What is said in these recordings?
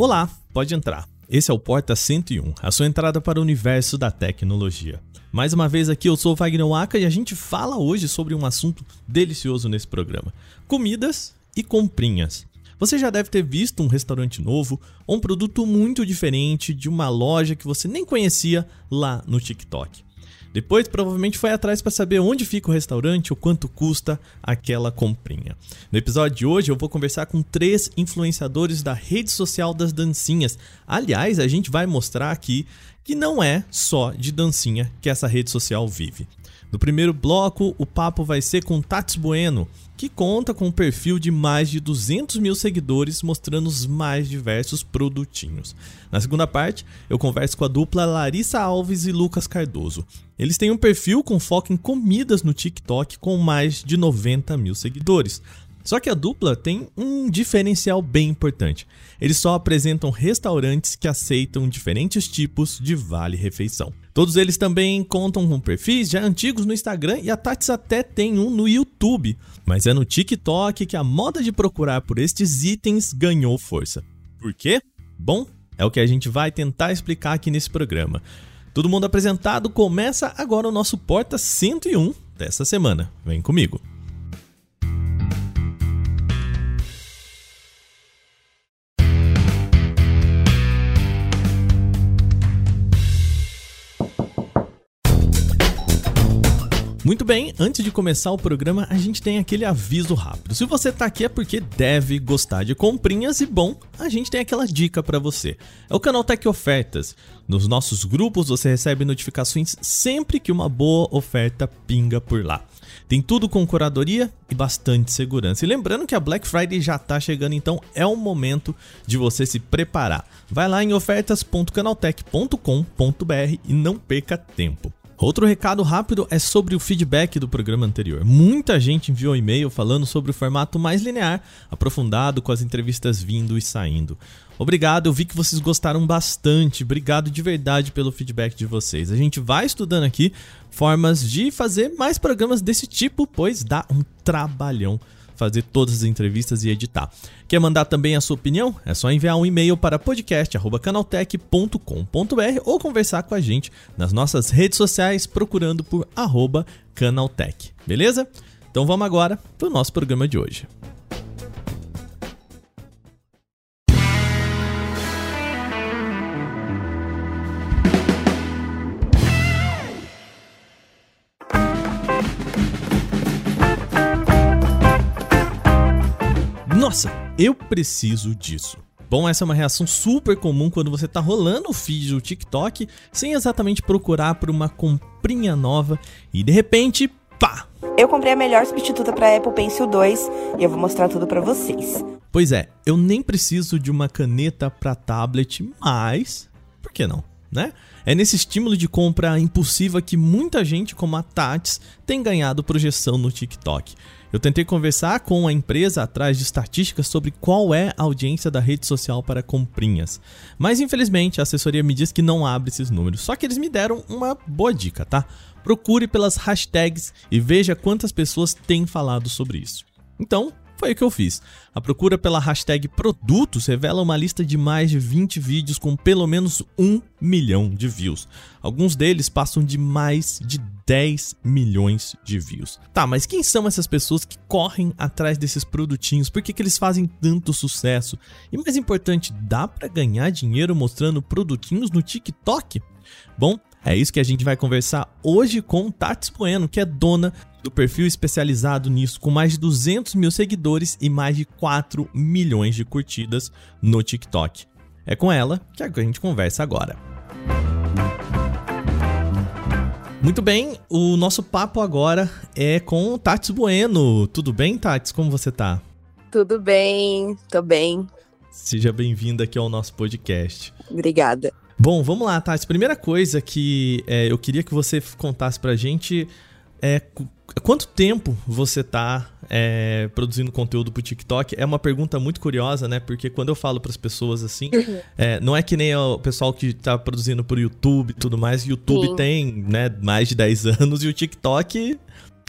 Olá, pode entrar. Esse é o Porta 101, a sua entrada para o universo da tecnologia. Mais uma vez aqui, eu sou o Wagner Waka e a gente fala hoje sobre um assunto delicioso nesse programa: comidas e comprinhas. Você já deve ter visto um restaurante novo ou um produto muito diferente de uma loja que você nem conhecia lá no TikTok. Depois, provavelmente foi atrás para saber onde fica o restaurante ou quanto custa aquela comprinha. No episódio de hoje, eu vou conversar com três influenciadores da rede social das dancinhas. Aliás, a gente vai mostrar aqui que não é só de dancinha que essa rede social vive. No primeiro bloco, o papo vai ser com Tats Bueno, que conta com um perfil de mais de 200 mil seguidores mostrando os mais diversos produtinhos. Na segunda parte, eu converso com a dupla Larissa Alves e Lucas Cardoso. Eles têm um perfil com foco em comidas no TikTok com mais de 90 mil seguidores. Só que a dupla tem um diferencial bem importante. Eles só apresentam restaurantes que aceitam diferentes tipos de vale-refeição. Todos eles também contam com perfis já antigos no Instagram e a Tati até tem um no YouTube, mas é no TikTok que a moda de procurar por estes itens ganhou força. Por quê? Bom, é o que a gente vai tentar explicar aqui nesse programa. Todo mundo apresentado, começa agora o nosso Porta 101 dessa semana. Vem comigo. Muito bem, antes de começar o programa, a gente tem aquele aviso rápido. Se você tá aqui é porque deve gostar de comprinhas e bom, a gente tem aquela dica para você. É o canal Tech Ofertas. Nos nossos grupos você recebe notificações sempre que uma boa oferta pinga por lá. Tem tudo com curadoria e bastante segurança. E lembrando que a Black Friday já tá chegando, então é o momento de você se preparar. Vai lá em ofertas.canaltech.com.br e não perca tempo. Outro recado rápido é sobre o feedback do programa anterior. Muita gente enviou e-mail falando sobre o formato mais linear, aprofundado, com as entrevistas vindo e saindo. Obrigado, eu vi que vocês gostaram bastante. Obrigado de verdade pelo feedback de vocês. A gente vai estudando aqui formas de fazer mais programas desse tipo, pois dá um trabalhão fazer todas as entrevistas e editar. Quer mandar também a sua opinião? É só enviar um e-mail para podcast@canaltech.com.br ou conversar com a gente nas nossas redes sociais procurando por @canaltech. Beleza? Então vamos agora para o nosso programa de hoje. Nossa, eu preciso disso. Bom, essa é uma reação super comum quando você tá rolando o feed do TikTok sem exatamente procurar por uma comprinha nova e de repente, pá! Eu comprei a melhor substituta para Apple Pencil 2 e eu vou mostrar tudo para vocês. Pois é, eu nem preciso de uma caneta para tablet, mas por que não, né? É nesse estímulo de compra impulsiva que muita gente, como a Tats, tem ganhado projeção no TikTok. Eu tentei conversar com a empresa atrás de estatísticas sobre qual é a audiência da rede social para comprinhas. Mas infelizmente a assessoria me diz que não abre esses números. Só que eles me deram uma boa dica, tá? Procure pelas hashtags e veja quantas pessoas têm falado sobre isso. Então, foi o que eu fiz. A procura pela hashtag produtos revela uma lista de mais de 20 vídeos com pelo menos 1 milhão de views. Alguns deles passam de mais de 10 milhões de views. Tá, mas quem são essas pessoas que correm atrás desses produtinhos? Por que, que eles fazem tanto sucesso? E mais importante, dá para ganhar dinheiro mostrando produtinhos no TikTok? Bom, é isso que a gente vai conversar hoje com Tati Bueno, que é dona do perfil especializado nisso, com mais de 200 mil seguidores e mais de 4 milhões de curtidas no TikTok. É com ela que a gente conversa agora. Muito bem, o nosso papo agora é com Tati Bueno. Tudo bem, Tati? Como você tá? Tudo bem, tô bem. Seja bem-vinda aqui ao nosso podcast. Obrigada. Bom, vamos lá, Tati. Primeira coisa que é, eu queria que você contasse pra gente é quanto tempo você tá é, produzindo conteúdo pro TikTok? É uma pergunta muito curiosa, né? Porque quando eu falo para as pessoas assim, uhum. é, não é que nem o pessoal que tá produzindo pro YouTube e tudo mais. YouTube Sim. tem, né, mais de 10 anos e o TikTok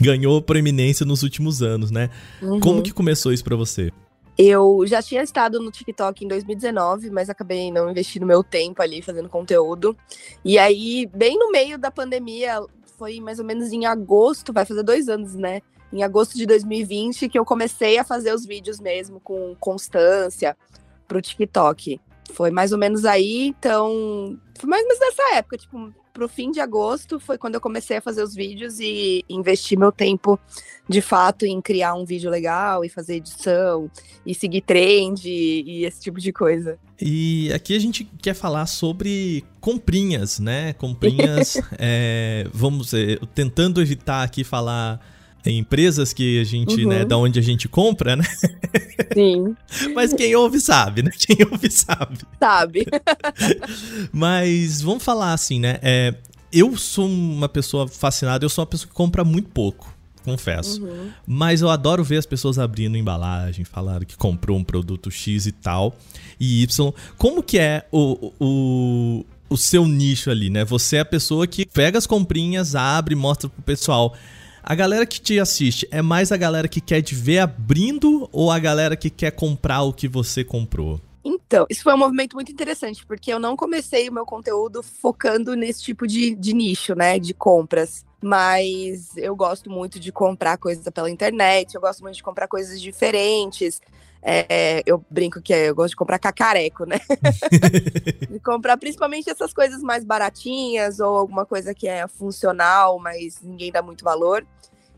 ganhou proeminência nos últimos anos, né? Uhum. Como que começou isso para você? Eu já tinha estado no TikTok em 2019, mas acabei não investindo meu tempo ali fazendo conteúdo. E aí, bem no meio da pandemia, foi mais ou menos em agosto, vai fazer dois anos, né? Em agosto de 2020, que eu comecei a fazer os vídeos mesmo com constância pro TikTok. Foi mais ou menos aí, então. Foi mais ou menos nessa época, tipo, pro fim de agosto foi quando eu comecei a fazer os vídeos e investir meu tempo de fato em criar um vídeo legal e fazer edição e seguir trend e, esse tipo de coisa. E aqui a gente quer falar sobre comprinhas, né? Comprinhas, é, vamos é, tentando evitar aqui falar empresas que a gente, né, uhum. né, da onde a gente compra, né? Sim. Mas quem ouve sabe, né? Quem ouve sabe. Sabe. Mas vamos falar assim, né? É, eu sou uma pessoa fascinada, eu sou uma pessoa que compra muito pouco, confesso. Uhum. Mas eu adoro ver as pessoas abrindo embalagem, falando que comprou um produto X e tal, e Y. Como que é o, o, o seu nicho ali, né? Você é a pessoa que pega as comprinhas, abre, mostra pro pessoal. A galera que te assiste é mais a galera que quer te ver abrindo ou a galera que quer comprar o que você comprou? Então, isso foi um movimento muito interessante, porque eu não comecei o meu conteúdo focando nesse tipo de, de nicho, né, de compras. Mas eu gosto muito de comprar coisas pela internet, eu gosto muito de comprar coisas diferentes. É, eu brinco que eu gosto de comprar cacareco, né? de comprar principalmente essas coisas mais baratinhas ou alguma coisa que é funcional, mas ninguém dá muito valor.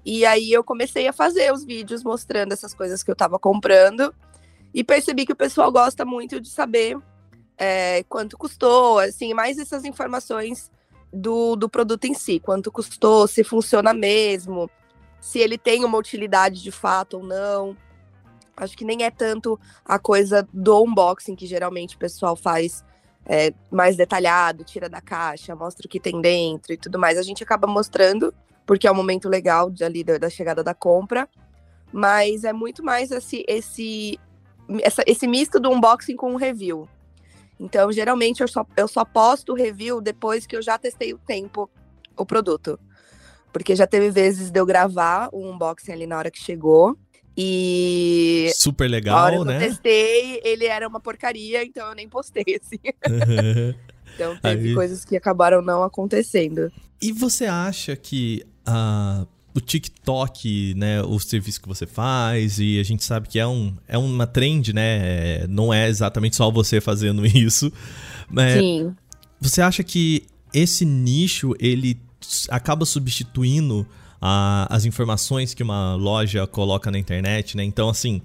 E aí eu comecei a fazer os vídeos mostrando essas coisas que eu tava comprando e percebi que o pessoal gosta muito de saber é, quanto custou, assim, mais essas informações do, do produto em si, quanto custou, se funciona mesmo, se ele tem uma utilidade de fato ou não. Acho que nem é tanto a coisa do unboxing que geralmente o pessoal faz é, mais detalhado, tira da caixa, mostra o que tem dentro e tudo mais. A gente acaba mostrando, porque é o momento legal de, ali da, da chegada da compra. Mas é muito mais esse, esse, essa, esse misto do unboxing com o review. Então, geralmente, eu só, eu só posto o review depois que eu já testei o tempo o produto. Porque já teve vezes de eu gravar o unboxing ali na hora que chegou. E. Super legal, né? Eu testei, ele era uma porcaria, então eu nem postei, assim. então teve Aí... coisas que acabaram não acontecendo. E você acha que uh, o TikTok, né, o serviço que você faz, e a gente sabe que é, um, é uma trend, né? É, não é exatamente só você fazendo isso. Mas Sim. Você acha que esse nicho ele acaba substituindo a, as informações que uma loja coloca na internet, né? Então, assim,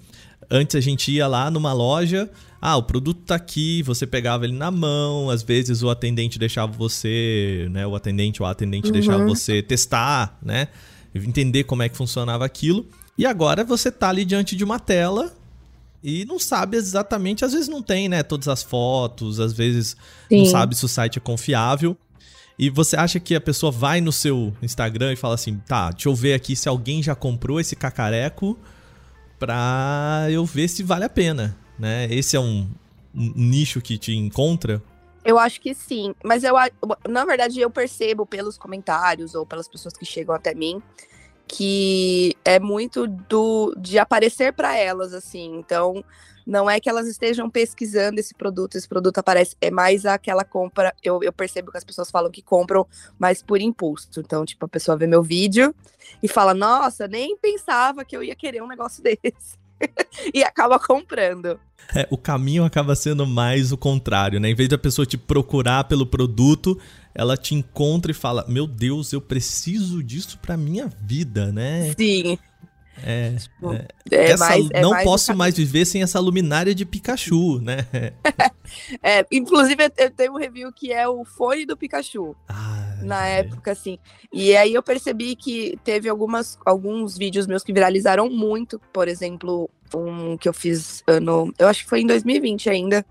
antes a gente ia lá numa loja, ah, o produto tá aqui, você pegava ele na mão, às vezes o atendente deixava você, né? O atendente ou a atendente uhum. deixava você testar, né? Entender como é que funcionava aquilo. E agora você tá ali diante de uma tela e não sabe exatamente, às vezes não tem, né, todas as fotos, às vezes Sim. não sabe se o site é confiável. E você acha que a pessoa vai no seu Instagram e fala assim: tá, deixa eu ver aqui se alguém já comprou esse cacareco pra eu ver se vale a pena, né? Esse é um, um nicho que te encontra? Eu acho que sim, mas eu, na verdade, eu percebo pelos comentários ou pelas pessoas que chegam até mim que é muito do de aparecer para elas assim. Então, não é que elas estejam pesquisando esse produto, esse produto aparece, é mais aquela compra. Eu, eu percebo que as pessoas falam que compram mais por impulso. Então, tipo, a pessoa vê meu vídeo e fala: Nossa, nem pensava que eu ia querer um negócio desse. e acaba comprando. É, o caminho acaba sendo mais o contrário, né? Em vez da pessoa te procurar pelo produto, ela te encontra e fala: Meu Deus, eu preciso disso pra minha vida, né? Sim. É, tipo, é, é essa, mais, é não mais posso mais viver sem essa luminária de Pikachu, né? é, inclusive, eu tenho um review que é o fone do Pikachu. Ah, na época, assim. E aí eu percebi que teve algumas, alguns vídeos meus que viralizaram muito. Por exemplo, um que eu fiz ano. Eu acho que foi em 2020 ainda,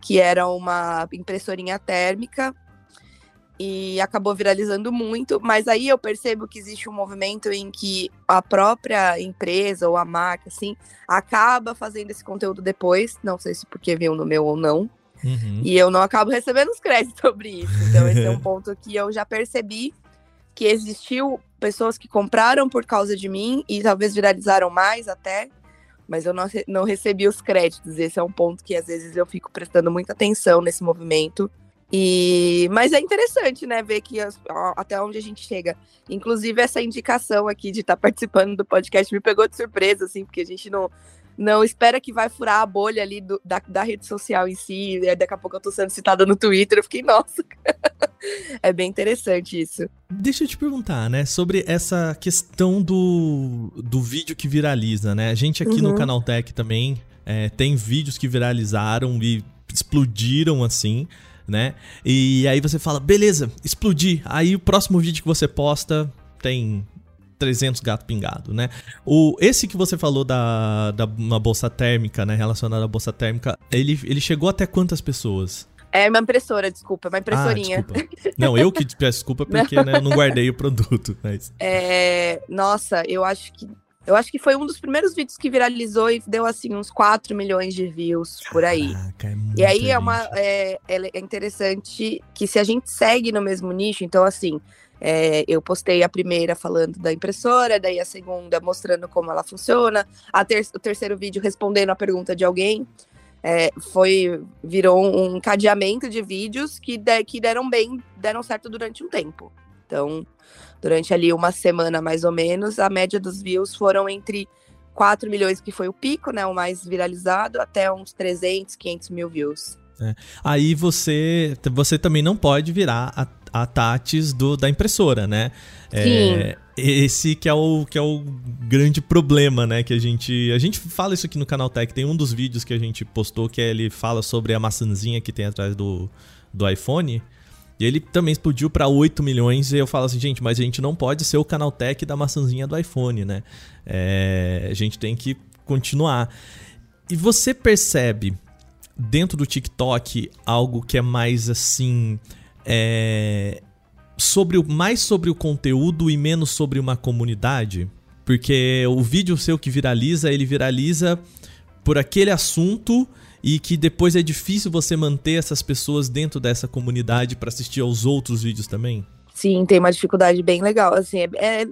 que era uma impressorinha térmica e acabou viralizando muito, mas aí eu percebo que existe um movimento em que a própria empresa ou a marca, assim, acaba fazendo esse conteúdo depois, não sei se porque viu no meu ou não, uhum. e eu não acabo recebendo os créditos sobre isso. Então esse é um ponto que eu já percebi que existiu pessoas que compraram por causa de mim e talvez viralizaram mais até, mas eu não, não recebi os créditos. Esse é um ponto que às vezes eu fico prestando muita atenção nesse movimento. E, mas é interessante, né, ver que as, até onde a gente chega. Inclusive, essa indicação aqui de estar tá participando do podcast me pegou de surpresa, assim, porque a gente não, não espera que vai furar a bolha ali do, da, da rede social em si. E daqui a pouco eu tô sendo citada no Twitter. Eu fiquei, nossa, é bem interessante isso. Deixa eu te perguntar, né, sobre essa questão do, do vídeo que viraliza, né? A gente aqui uhum. no Canal Tech também é, tem vídeos que viralizaram e explodiram assim. Né? E aí você fala, beleza, explodi. Aí o próximo vídeo que você posta tem 300 gato pingado, né? O, esse que você falou da, da uma bolsa térmica, né? Relacionada à bolsa térmica, ele, ele chegou até quantas pessoas? É uma impressora, desculpa, uma impressorinha. Ah. Não, eu que te peço desculpa porque né, eu não guardei o produto. Mas... É, nossa, eu acho que eu acho que foi um dos primeiros vídeos que viralizou e deu assim uns 4 milhões de views por aí. Caraca, é e aí é uma é, é interessante que se a gente segue no mesmo nicho, então assim, é, eu postei a primeira falando da impressora, daí a segunda mostrando como ela funciona, a ter o terceiro vídeo respondendo a pergunta de alguém. É, foi virou um cadeamento de vídeos que, de, que deram bem, deram certo durante um tempo. Então, durante ali uma semana mais ou menos, a média dos views foram entre 4 milhões, que foi o pico, né, o mais viralizado, até uns 300, 500 mil views. É. Aí você, você também não pode virar a a do, da impressora, né? Sim. É, esse que é o que é o grande problema, né? Que a gente a gente fala isso aqui no canal Tech. Tem um dos vídeos que a gente postou que ele fala sobre a maçãzinha que tem atrás do, do iPhone. E ele também explodiu para 8 milhões. E eu falo assim, gente, mas a gente não pode ser o canal Tech da maçãzinha do iPhone, né? É, a gente tem que continuar. E você percebe dentro do TikTok algo que é mais assim é, sobre o, mais sobre o conteúdo e menos sobre uma comunidade? Porque o vídeo seu que viraliza, ele viraliza por aquele assunto e que depois é difícil você manter essas pessoas dentro dessa comunidade para assistir aos outros vídeos também? Sim, tem uma dificuldade bem legal. Assim, é, é,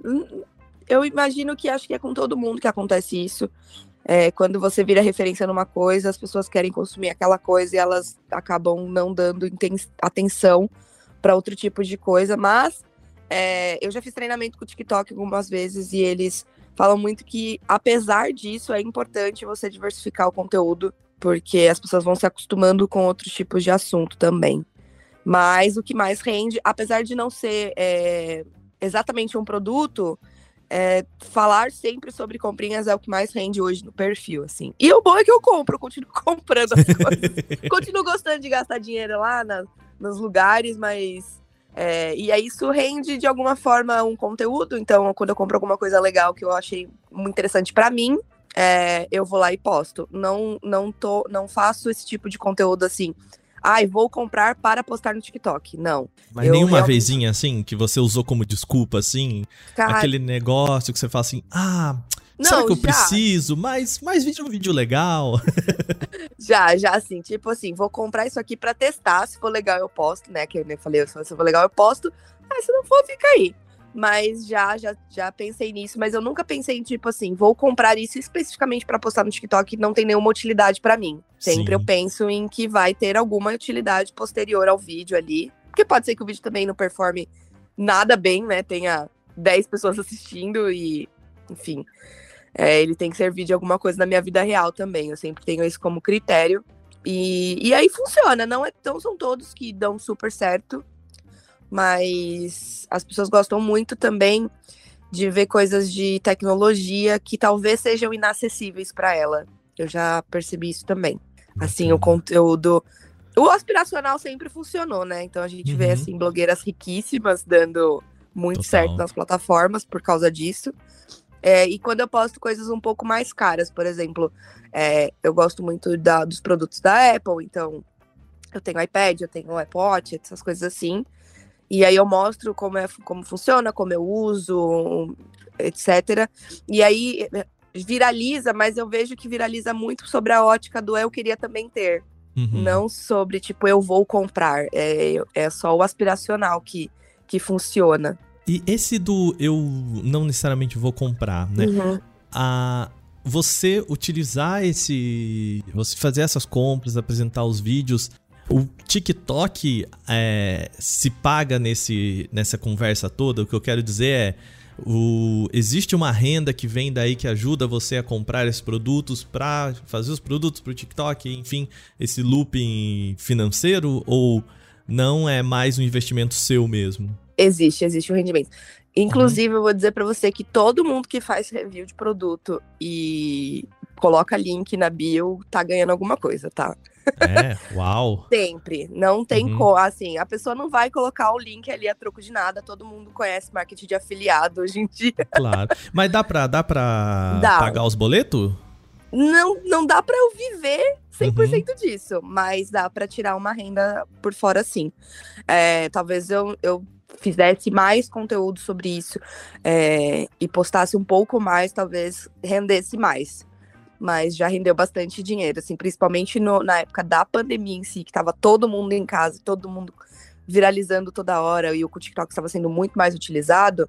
eu imagino que acho que é com todo mundo que acontece isso. É, quando você vira referência numa coisa, as pessoas querem consumir aquela coisa e elas acabam não dando atenção para outro tipo de coisa. Mas é, eu já fiz treinamento com o TikTok algumas vezes e eles falam muito que, apesar disso, é importante você diversificar o conteúdo, porque as pessoas vão se acostumando com outros tipos de assunto também. Mas o que mais rende, apesar de não ser é, exatamente um produto, é, falar sempre sobre comprinhas é o que mais rende hoje no perfil, assim. E o bom é que eu compro, eu continuo comprando as coisas. continuo gostando de gastar dinheiro lá na, nos lugares, mas. É, e aí isso rende de alguma forma um conteúdo. Então, quando eu compro alguma coisa legal que eu achei muito interessante para mim, é, eu vou lá e posto. Não, não, tô, não faço esse tipo de conteúdo assim ai, vou comprar para postar no TikTok. Não. Mas eu nenhuma realmente... vezinha assim, que você usou como desculpa, assim? Cara... Aquele negócio que você fala assim, ah. Não, será que eu já. preciso? Mais, mais vídeo, um vídeo legal. já, já assim, tipo assim, vou comprar isso aqui para testar. Se for legal, eu posto, né? Que eu falei, se for legal, eu posto. Mas se não for, fica aí. Mas já, já, já pensei nisso, mas eu nunca pensei em tipo assim, vou comprar isso especificamente para postar no TikTok, não tem nenhuma utilidade para mim. Sempre Sim. eu penso em que vai ter alguma utilidade posterior ao vídeo ali. Porque pode ser que o vídeo também não performe nada bem, né? Tenha 10 pessoas assistindo e, enfim. É, ele tem que servir de alguma coisa na minha vida real também. Eu sempre tenho isso como critério. E, e aí funciona, não, é, não são todos que dão super certo mas as pessoas gostam muito também de ver coisas de tecnologia que talvez sejam inacessíveis para ela. Eu já percebi isso também. Assim, o conteúdo. O aspiracional sempre funcionou, né? Então a gente uhum. vê assim blogueiras riquíssimas dando muito Total. certo nas plataformas por causa disso. É, e quando eu posto coisas um pouco mais caras, por exemplo, é, eu gosto muito da, dos produtos da Apple, então eu tenho iPad, eu tenho Watch, essas coisas assim. E aí eu mostro como, é, como funciona, como eu uso, etc. E aí viraliza, mas eu vejo que viraliza muito sobre a ótica do eu queria também ter. Uhum. Não sobre, tipo, eu vou comprar. É, é só o aspiracional que, que funciona. E esse do eu não necessariamente vou comprar, né? Uhum. A, você utilizar esse. Você fazer essas compras, apresentar os vídeos. O TikTok é, se paga nesse, nessa conversa toda. O que eu quero dizer é. O, existe uma renda que vem daí que ajuda você a comprar esses produtos para fazer os produtos para o TikTok, enfim, esse looping financeiro ou não é mais um investimento seu mesmo? Existe, existe um rendimento. Inclusive, uhum. eu vou dizer para você que todo mundo que faz review de produto e coloca link na bio tá ganhando alguma coisa, tá? É, uau. Sempre. Não tem uhum. como. Assim, a pessoa não vai colocar o link ali a troco de nada. Todo mundo conhece marketing de afiliado hoje em dia. Claro. Mas dá pra, dá pra dá. pagar os boletos? Não, não dá para eu viver 100% uhum. disso, mas dá para tirar uma renda por fora sim. É, talvez eu, eu fizesse mais conteúdo sobre isso é, e postasse um pouco mais, talvez rendesse mais. Mas já rendeu bastante dinheiro, assim, principalmente no, na época da pandemia em si, que tava todo mundo em casa, todo mundo viralizando toda hora e o TikTok estava sendo muito mais utilizado,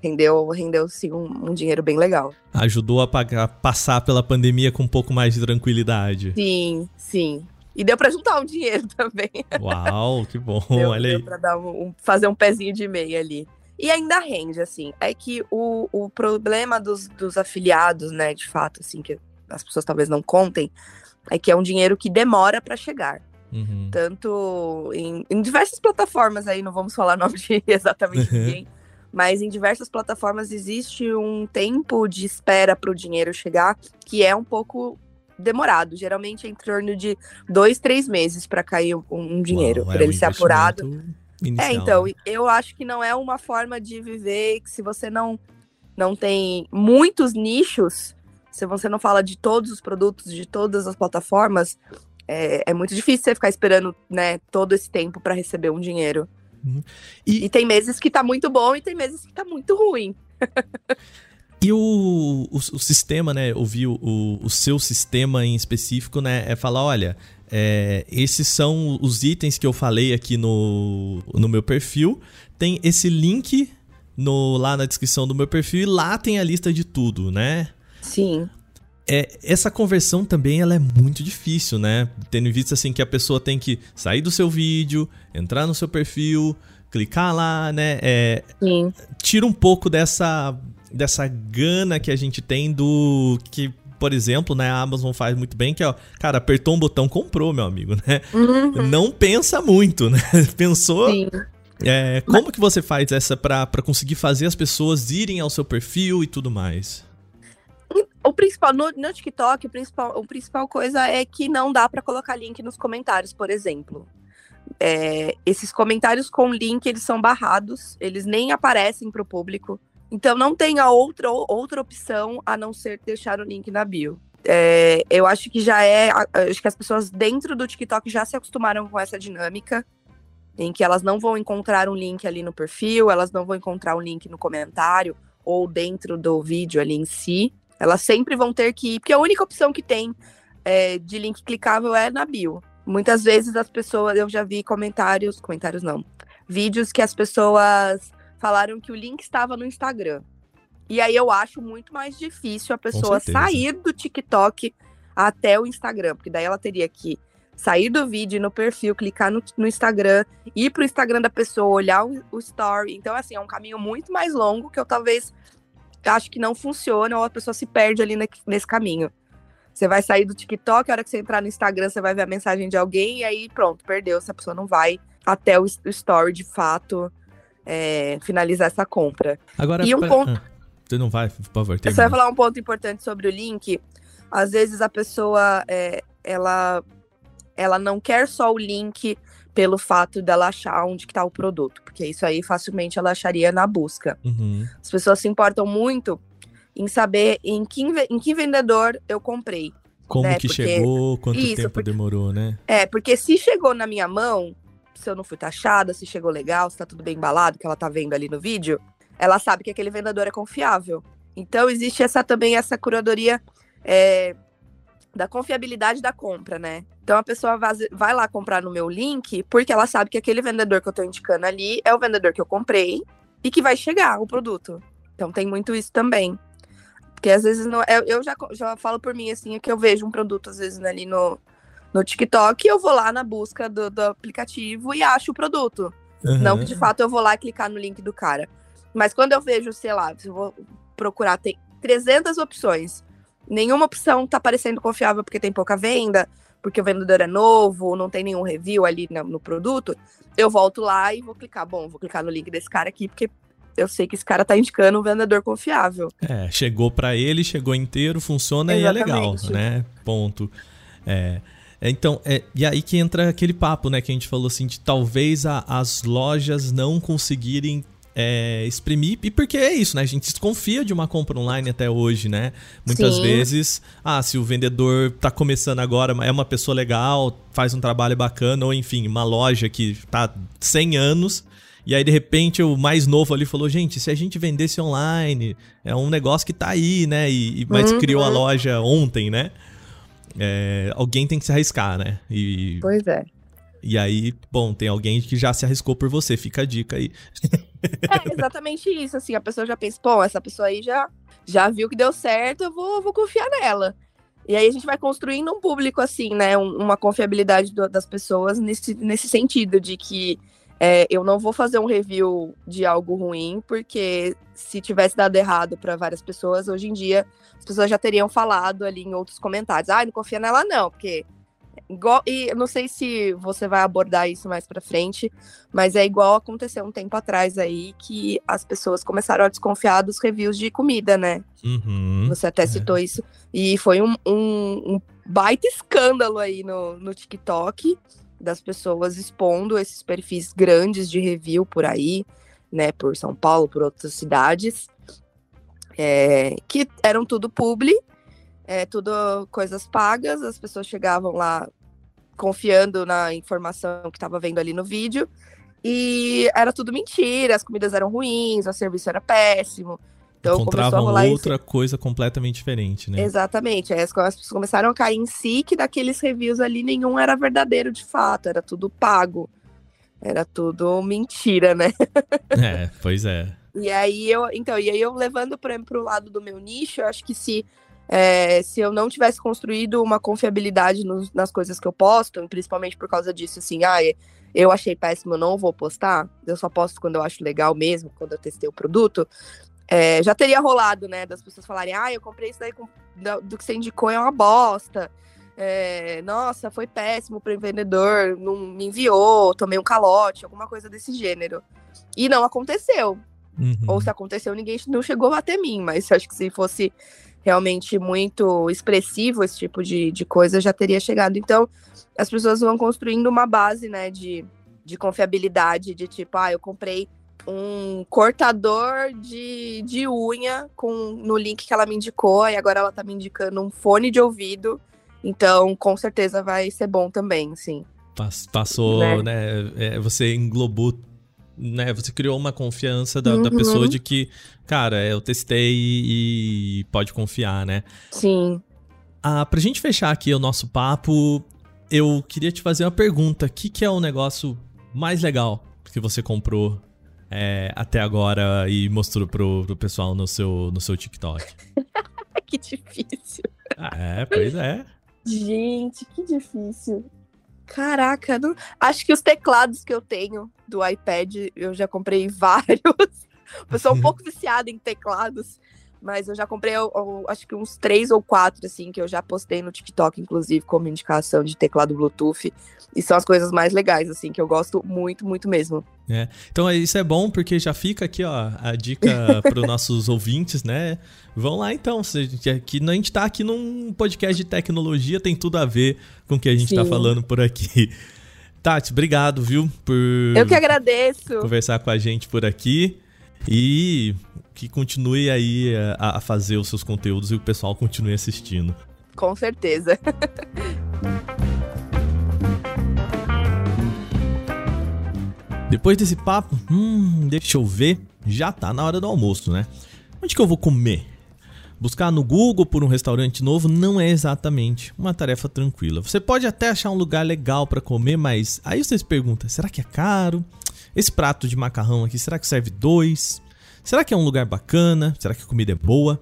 rendeu, rendeu sim um, um, dinheiro bem legal. Ajudou a, pagar, passar pela pandemia com um pouco mais de tranquilidade. Sim, sim. E deu para juntar um dinheiro também. Uau, que bom. Deu, Olha deu aí. Pra dar um, um, fazer um pezinho de meia ali. E ainda rende, assim. É que o, o problema dos, dos afiliados, né, de fato, assim, que as pessoas talvez não contem, é que é um dinheiro que demora para chegar. Uhum. Tanto em, em, diversas plataformas aí, não vamos falar nome de exatamente ninguém, mas em diversas plataformas existe um tempo de espera para o dinheiro chegar que é um pouco demorado, geralmente em torno de dois, três meses para cair um, um dinheiro, para é ele um ser apurado. Inicial. É, então, né? eu acho que não é uma forma de viver que se você não não tem muitos nichos, se você não fala de todos os produtos, de todas as plataformas, é, é muito difícil você ficar esperando, né, todo esse tempo para receber um dinheiro. Uhum. E... e... tem meses que tá muito bom e tem meses que tá muito ruim. E o, o, o, sistema, né? Ouvir o, o seu sistema em específico, né? É falar, olha, é, esses são os itens que eu falei aqui no, no meu perfil. Tem esse link no, lá na descrição do meu perfil e lá tem a lista de tudo, né? Sim. É, essa conversão também ela é muito difícil, né? Tendo em vista assim que a pessoa tem que sair do seu vídeo, entrar no seu perfil, clicar lá, né? É, Sim. Tira um pouco dessa dessa gana que a gente tem do que por exemplo, né, a Amazon faz muito bem, que ó, cara, apertou um botão, comprou, meu amigo, né? Uhum. Não pensa muito, né? Pensou. Sim. É, como que você faz essa para conseguir fazer as pessoas irem ao seu perfil e tudo mais? Principal, no, no TikTok, o principal, o principal coisa é que não dá para colocar link nos comentários, por exemplo. É, esses comentários com link, eles são barrados, eles nem aparecem para o público. Então não tem a outra, outra opção a não ser deixar o link na bio. É, eu acho que já é. Acho que as pessoas dentro do TikTok já se acostumaram com essa dinâmica, em que elas não vão encontrar um link ali no perfil, elas não vão encontrar um link no comentário ou dentro do vídeo ali em si. Elas sempre vão ter que ir, porque a única opção que tem é, de link clicável é na bio. Muitas vezes as pessoas, eu já vi comentários, comentários não, vídeos que as pessoas falaram que o link estava no Instagram. E aí eu acho muito mais difícil a pessoa sair do TikTok até o Instagram, porque daí ela teria que sair do vídeo no perfil, clicar no, no Instagram, ir pro Instagram da pessoa, olhar o, o, story. Então, assim, é um caminho muito mais longo que eu talvez acho que não funciona ou a pessoa se perde ali nesse caminho. Você vai sair do TikTok, a hora que você entrar no Instagram, você vai ver a mensagem de alguém e aí pronto, perdeu. Se a pessoa não vai até o, o story de fato é, finalizar essa compra. Agora, e um pra... ponto. Ah, você não vai, por favor. Termina. Você vai falar um ponto importante sobre o link. Às vezes a pessoa é, ela, ela não quer só o link pelo fato dela achar onde está o produto, porque isso aí facilmente ela acharia na busca. Uhum. As pessoas se importam muito em saber em que, em que vendedor eu comprei. Como né? que porque... chegou, quanto isso, tempo porque... demorou, né? É, porque se chegou na minha mão, se eu não fui taxada, se chegou legal, se tá tudo bem embalado, que ela tá vendo ali no vídeo, ela sabe que aquele vendedor é confiável. Então existe essa também essa curadoria é, da confiabilidade da compra, né? Então a pessoa vai lá comprar no meu link porque ela sabe que aquele vendedor que eu tô indicando ali é o vendedor que eu comprei e que vai chegar o produto. Então tem muito isso também. Porque às vezes não. Eu, já, já falo por mim, assim, é que eu vejo um produto, às vezes, ali no, no TikTok, eu vou lá na busca do, do aplicativo e acho o produto. Uhum. Não que de fato eu vou lá clicar no link do cara. Mas quando eu vejo, sei lá, se eu vou procurar, tem 300 opções. Nenhuma opção tá parecendo confiável porque tem pouca venda, porque o vendedor é novo, não tem nenhum review ali no, no produto. Eu volto lá e vou clicar. Bom, vou clicar no link desse cara aqui, porque eu sei que esse cara tá indicando um vendedor confiável. É, chegou para ele, chegou inteiro, funciona Exatamente. e é legal, né? Ponto. É. Então, é, e aí que entra aquele papo, né, que a gente falou assim, de talvez a, as lojas não conseguirem é, exprimir, e porque é isso, né? A gente desconfia de uma compra online até hoje, né? Muitas Sim. vezes, ah, se o vendedor tá começando agora, é uma pessoa legal, faz um trabalho bacana, ou enfim, uma loja que tá 100 anos, e aí, de repente, o mais novo ali falou: gente, se a gente vendesse online, é um negócio que tá aí, né? E, mas uhum. criou a loja ontem, né? É, alguém tem que se arriscar, né? E, pois é. E aí, bom, tem alguém que já se arriscou por você, fica a dica aí. É exatamente isso, assim, a pessoa já pensa, pô, essa pessoa aí já, já viu que deu certo, eu vou, vou confiar nela. E aí a gente vai construindo um público, assim, né, uma confiabilidade do, das pessoas nesse, nesse sentido, de que é, eu não vou fazer um review de algo ruim, porque se tivesse dado errado para várias pessoas, hoje em dia as pessoas já teriam falado ali em outros comentários. Ah, não confia nela não, porque Igual, e não sei se você vai abordar isso mais para frente, mas é igual aconteceu um tempo atrás aí que as pessoas começaram a desconfiar dos reviews de comida, né? Uhum, você até citou é. isso. E foi um, um, um, baita escândalo aí no, no TikTok das pessoas expondo esses perfis grandes de review por aí, né? Por São Paulo, por outras cidades, é, que eram tudo publi. É, tudo coisas pagas, as pessoas chegavam lá confiando na informação que estava vendo ali no vídeo. E era tudo mentira, as comidas eram ruins, o serviço era péssimo. Então Encontravam outra esse... coisa completamente diferente, né? Exatamente. As pessoas começaram a cair em si que daqueles reviews ali nenhum era verdadeiro de fato, era tudo pago. Era tudo mentira, né? é, pois é. E aí eu, então, e aí eu levando para o lado do meu nicho, eu acho que se é, se eu não tivesse construído uma confiabilidade nos, nas coisas que eu posto, principalmente por causa disso, assim, ah, eu achei péssimo, eu não vou postar, eu só posto quando eu acho legal mesmo, quando eu testei o produto, é, já teria rolado, né, das pessoas falarem, ah, eu comprei isso daí com, do que você indicou é uma bosta, é, nossa, foi péssimo para o vendedor, não me enviou, tomei um calote, alguma coisa desse gênero. E não aconteceu. Uhum. Ou se aconteceu, ninguém não chegou até mim, mas acho que se fosse realmente muito expressivo esse tipo de, de coisa, já teria chegado. Então, as pessoas vão construindo uma base, né, de, de confiabilidade, de tipo, ah, eu comprei um cortador de, de unha com no link que ela me indicou, e agora ela tá me indicando um fone de ouvido. Então, com certeza vai ser bom também, sim. Passou, né? né? É, você englobou né, você criou uma confiança da, uhum. da, pessoa de que, cara, eu testei e pode confiar, né? Sim. Ah, pra gente fechar aqui o nosso papo, eu queria te fazer uma pergunta. O que, que é o negócio mais legal que você comprou é, até agora e mostrou pro, pro pessoal no seu, no seu TikTok? que difícil. É, pois é. Gente, que difícil. Caraca, não... acho que os teclados que eu tenho do iPad, eu já comprei vários. Eu sou um pouco viciada em teclados, mas eu já comprei, eu, eu, acho que uns três ou quatro, assim, que eu já postei no TikTok, inclusive, como indicação de teclado Bluetooth. E são as coisas mais legais, assim, que eu gosto muito, muito mesmo. É. Então isso é bom porque já fica aqui, ó, a dica para os nossos ouvintes, né? Vão lá então, que a gente tá aqui num podcast de tecnologia, tem tudo a ver com o que a gente tá Sim. tá falando por aqui. Tati, obrigado, viu, por Eu que agradeço. conversar com a gente por aqui e que continue aí a, a fazer os seus conteúdos e o pessoal continue assistindo. Com certeza. Depois desse papo, hum, deixa eu ver, já tá na hora do almoço, né? Onde que eu vou comer? Buscar no Google por um restaurante novo não é exatamente uma tarefa tranquila. Você pode até achar um lugar legal para comer, mas aí você se pergunta: será que é caro? Esse prato de macarrão aqui, será que serve dois? Será que é um lugar bacana? Será que a comida é boa?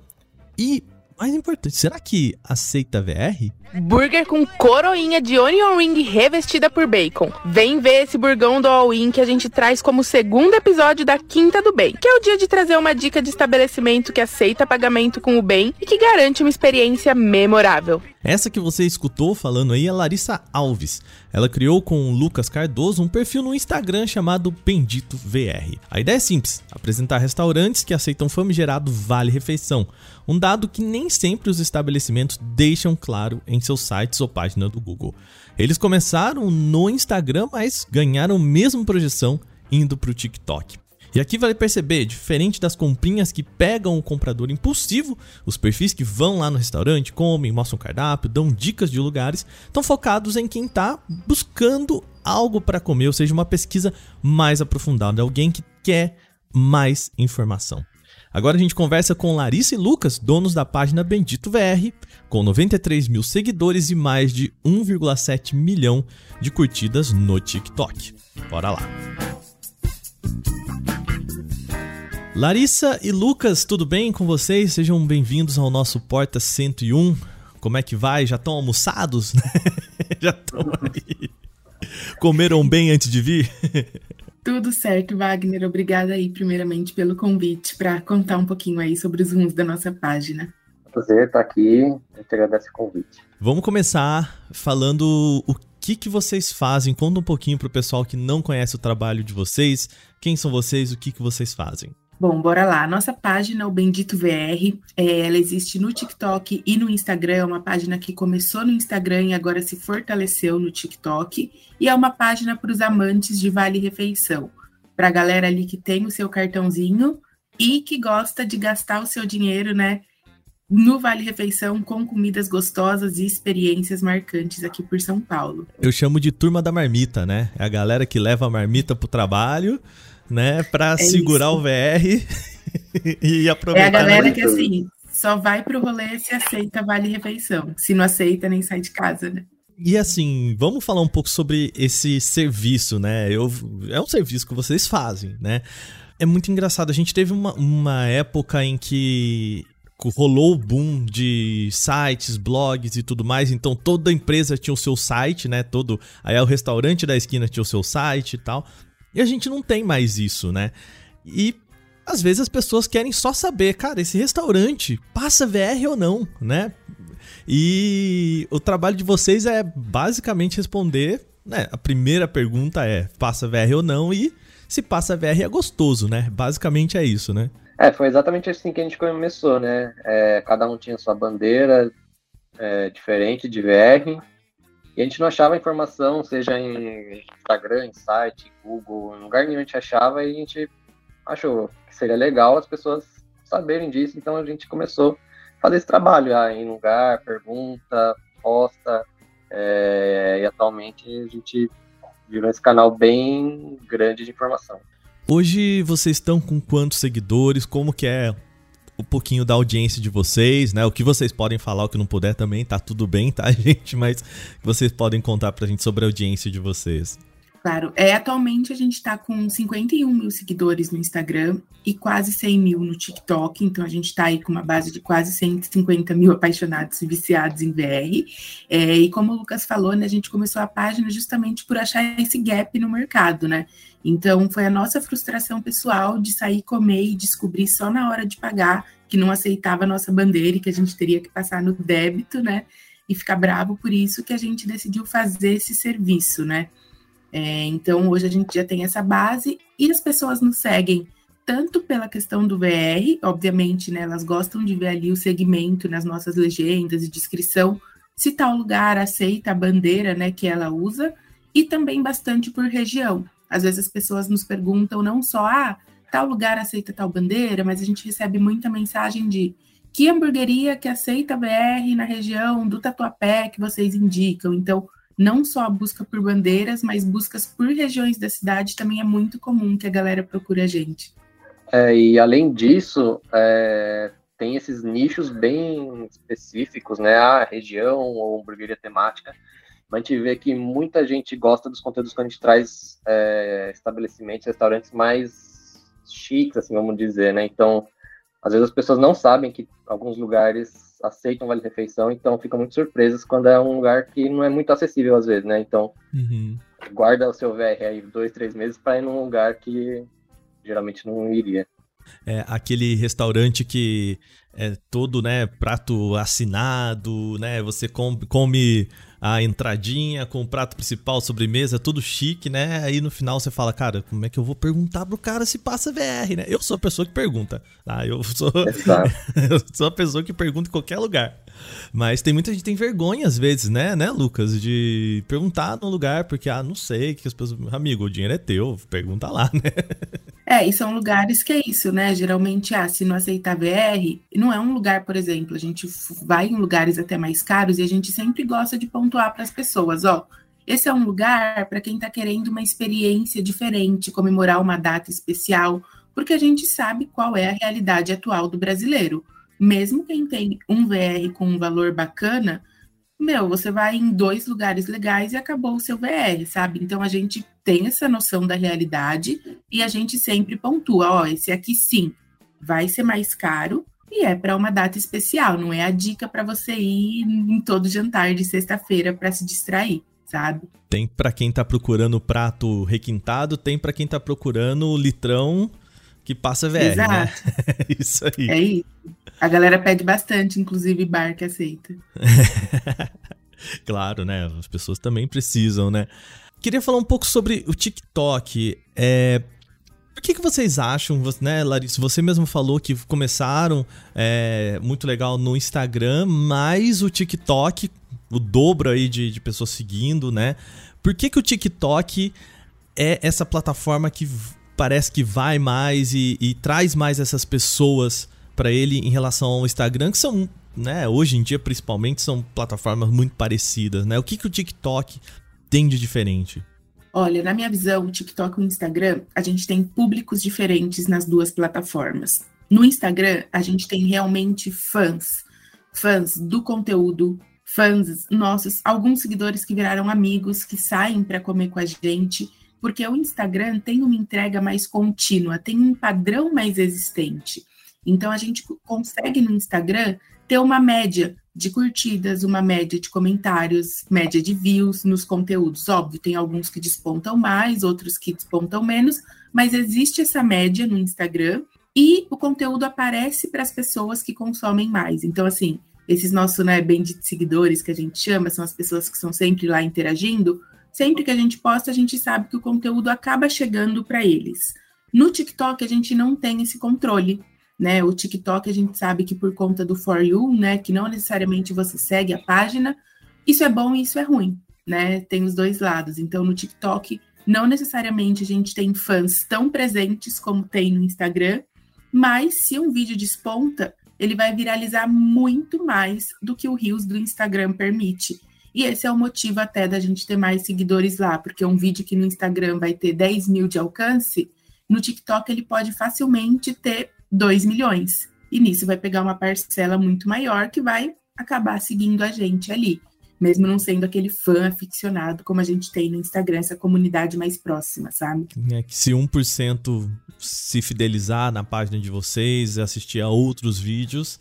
E mais importante, será que aceita VR? Burger com coroinha de onion ring revestida por bacon. Vem ver esse burgão do all-in que a gente traz como segundo episódio da Quinta do Bem, que é o dia de trazer uma dica de estabelecimento que aceita pagamento com o bem e que garante uma experiência memorável. Essa que você escutou falando aí é Larissa Alves. Ela criou com o Lucas Cardoso um perfil no Instagram chamado Bendito VR. A ideia é simples: apresentar restaurantes que aceitam famigerado vale refeição, um dado que nem sempre os estabelecimentos deixam claro em seus sites ou página do Google. Eles começaram no Instagram, mas ganharam mesmo projeção indo para o TikTok. E aqui vale perceber, diferente das comprinhas que pegam o comprador impulsivo, os perfis que vão lá no restaurante, comem, mostram cardápio, dão dicas de lugares, estão focados em quem está buscando algo para comer, ou seja, uma pesquisa mais aprofundada, alguém que quer mais informação. Agora a gente conversa com Larissa e Lucas, donos da página Bendito VR, com 93 mil seguidores e mais de 1,7 milhão de curtidas no TikTok. Bora lá! Larissa e Lucas, tudo bem com vocês? Sejam bem-vindos ao nosso Porta 101. Como é que vai? Já estão almoçados? Já estão aí. Comeram bem antes de vir? Tudo certo, Wagner. Obrigada aí, primeiramente, pelo convite para contar um pouquinho aí sobre os rumos da nossa página. Prazer estar aqui. Eu te agradeço o convite. Vamos começar falando o que, que vocês fazem. Conta um pouquinho para o pessoal que não conhece o trabalho de vocês. Quem são vocês? O que, que vocês fazem? Bom, bora lá. Nossa página, o Bendito VR, é, ela existe no TikTok e no Instagram. É uma página que começou no Instagram e agora se fortaleceu no TikTok. E é uma página para os amantes de Vale Refeição. Para a galera ali que tem o seu cartãozinho e que gosta de gastar o seu dinheiro, né? No Vale Refeição com comidas gostosas e experiências marcantes aqui por São Paulo. Eu chamo de turma da marmita, né? É a galera que leva a marmita pro trabalho né? Pra é segurar isso. o VR e aproveitar. É a galera que, assim, só vai pro rolê se aceita vale refeição. Se não aceita, nem sai de casa, né? E assim, vamos falar um pouco sobre esse serviço, né? Eu, é um serviço que vocês fazem, né? É muito engraçado. A gente teve uma, uma época em que rolou o boom de sites, blogs e tudo mais, então toda empresa tinha o seu site, né? Todo, aí o restaurante da esquina tinha o seu site e tal. E a gente não tem mais isso, né? E às vezes as pessoas querem só saber, cara, esse restaurante passa VR ou não, né? E o trabalho de vocês é basicamente responder, né? A primeira pergunta é: passa VR ou não? E se passa VR é gostoso, né? Basicamente é isso, né? É, foi exatamente assim que a gente começou, né? É, cada um tinha sua bandeira é, diferente de VR. E a gente não achava informação, seja em Instagram, em site, Google, em lugar nenhum a gente achava e a gente achou que seria legal as pessoas saberem disso, então a gente começou a fazer esse trabalho, ah, em lugar, pergunta, posta, é, e atualmente a gente virou esse canal bem grande de informação. Hoje vocês estão com quantos seguidores? Como que é um pouquinho da audiência de vocês, né? O que vocês podem falar, o que não puder também, tá tudo bem, tá, gente? Mas vocês podem contar pra gente sobre a audiência de vocês. Claro, é, atualmente a gente está com 51 mil seguidores no Instagram e quase 100 mil no TikTok, então a gente está aí com uma base de quase 150 mil apaixonados e viciados em VR. É, e como o Lucas falou, né, a gente começou a página justamente por achar esse gap no mercado, né? Então foi a nossa frustração pessoal de sair comer e descobrir só na hora de pagar que não aceitava a nossa bandeira e que a gente teria que passar no débito, né? E ficar bravo por isso que a gente decidiu fazer esse serviço, né? É, então, hoje a gente já tem essa base e as pessoas nos seguem tanto pela questão do VR, obviamente, né, elas gostam de ver ali o segmento nas nossas legendas e descrição, se tal lugar aceita a bandeira, né, que ela usa, e também bastante por região. Às vezes as pessoas nos perguntam não só, ah, tal lugar aceita tal bandeira, mas a gente recebe muita mensagem de que hamburgueria que aceita VR na região do Tatuapé que vocês indicam. Então, não só a busca por bandeiras, mas buscas por regiões da cidade também é muito comum que a galera procure a gente. É, e além disso, é, tem esses nichos bem específicos, né? A região ou hamburgueria temática. A gente vê que muita gente gosta dos conteúdos que a gente traz é, estabelecimentos, restaurantes mais chiques, assim, vamos dizer, né? Então, às vezes as pessoas não sabem que alguns lugares aceitam vale refeição, então ficam muito surpresas quando é um lugar que não é muito acessível às vezes, né? Então uhum. guarda o seu VR aí dois, três meses para ir num lugar que geralmente não iria. É aquele restaurante que é todo, né, prato assinado, né? Você come, come a entradinha com o prato principal, sobremesa, tudo chique, né? Aí no final você fala, cara, como é que eu vou perguntar pro cara se passa VR, né? Eu sou a pessoa que pergunta, tá? Eu sou, eu sou a pessoa que pergunta em qualquer lugar. Mas tem muita gente que tem vergonha às vezes, né, né, Lucas, de perguntar no lugar, porque, ah, não sei, que as pessoas. Amigo, o dinheiro é teu, pergunta lá, né? É, e são lugares que é isso, né? Geralmente, ah, se não aceitar VR, não é um lugar, por exemplo, a gente vai em lugares até mais caros e a gente sempre gosta de pontuar para as pessoas, ó. Esse é um lugar para quem está querendo uma experiência diferente, comemorar uma data especial, porque a gente sabe qual é a realidade atual do brasileiro mesmo quem tem um VR com um valor bacana, meu, você vai em dois lugares legais e acabou o seu VR, sabe? Então a gente tem essa noção da realidade e a gente sempre pontua, ó, esse aqui sim vai ser mais caro e é para uma data especial, não é a dica para você ir em todo jantar de sexta-feira para se distrair, sabe? Tem para quem tá procurando prato requintado, tem para quem tá procurando litrão que passa VR, né? Exato. né? isso aí. É isso. A galera pede bastante, inclusive bar que aceita. claro, né? As pessoas também precisam, né? Queria falar um pouco sobre o TikTok. É, o que, que vocês acham, né, Larissa? Você mesmo falou que começaram é, muito legal no Instagram, mas o TikTok, o dobro aí de, de pessoas seguindo, né? Por que, que o TikTok é essa plataforma que parece que vai mais e, e traz mais essas pessoas para ele em relação ao Instagram, que são, né, hoje em dia principalmente, são plataformas muito parecidas, né? O que, que o TikTok tem de diferente? Olha, na minha visão, o TikTok e o Instagram, a gente tem públicos diferentes nas duas plataformas. No Instagram, a gente tem realmente fãs, fãs do conteúdo, fãs nossos, alguns seguidores que viraram amigos, que saem para comer com a gente, porque o Instagram tem uma entrega mais contínua, tem um padrão mais existente. Então a gente consegue no Instagram ter uma média de curtidas, uma média de comentários, média de views nos conteúdos. Óbvio, tem alguns que despontam mais, outros que despontam menos, mas existe essa média no Instagram e o conteúdo aparece para as pessoas que consomem mais. Então, assim, esses nossos né, de seguidores que a gente chama, são as pessoas que estão sempre lá interagindo. Sempre que a gente posta, a gente sabe que o conteúdo acaba chegando para eles. No TikTok, a gente não tem esse controle né? O TikTok a gente sabe que por conta do For You, né, que não necessariamente você segue a página, isso é bom e isso é ruim, né? Tem os dois lados. Então no TikTok não necessariamente a gente tem fãs tão presentes como tem no Instagram, mas se um vídeo desponta, ele vai viralizar muito mais do que o Reels do Instagram permite. E esse é o motivo até da gente ter mais seguidores lá, porque um vídeo que no Instagram vai ter 10 mil de alcance, no TikTok ele pode facilmente ter 2 milhões. E nisso vai pegar uma parcela muito maior que vai acabar seguindo a gente ali, mesmo não sendo aquele fã aficionado como a gente tem no Instagram, essa comunidade mais próxima, sabe? É que se 1% se fidelizar na página de vocês, assistir a outros vídeos,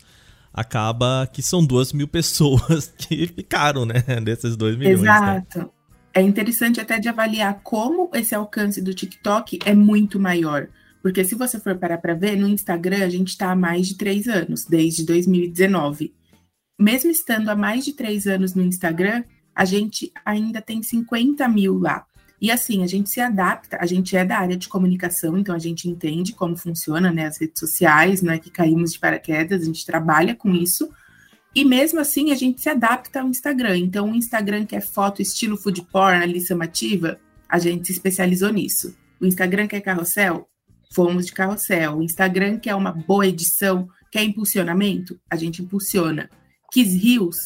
acaba que são duas mil pessoas que ficaram, né? Desses 2 milhões. Né? Exato. Né? É interessante até de avaliar como esse alcance do TikTok é muito maior. Porque se você for parar para ver, no Instagram a gente está há mais de três anos, desde 2019. Mesmo estando há mais de três anos no Instagram, a gente ainda tem 50 mil lá. E assim, a gente se adapta, a gente é da área de comunicação, então a gente entende como funciona né, as redes sociais, não é que caímos de paraquedas, a gente trabalha com isso. E mesmo assim, a gente se adapta ao Instagram. Então, o Instagram que é foto estilo food porn, ali chamativa, a gente se especializou nisso. O Instagram que é carrossel, fomos de carrossel. O Instagram quer uma boa edição, quer impulsionamento, a gente impulsiona. Quis rios,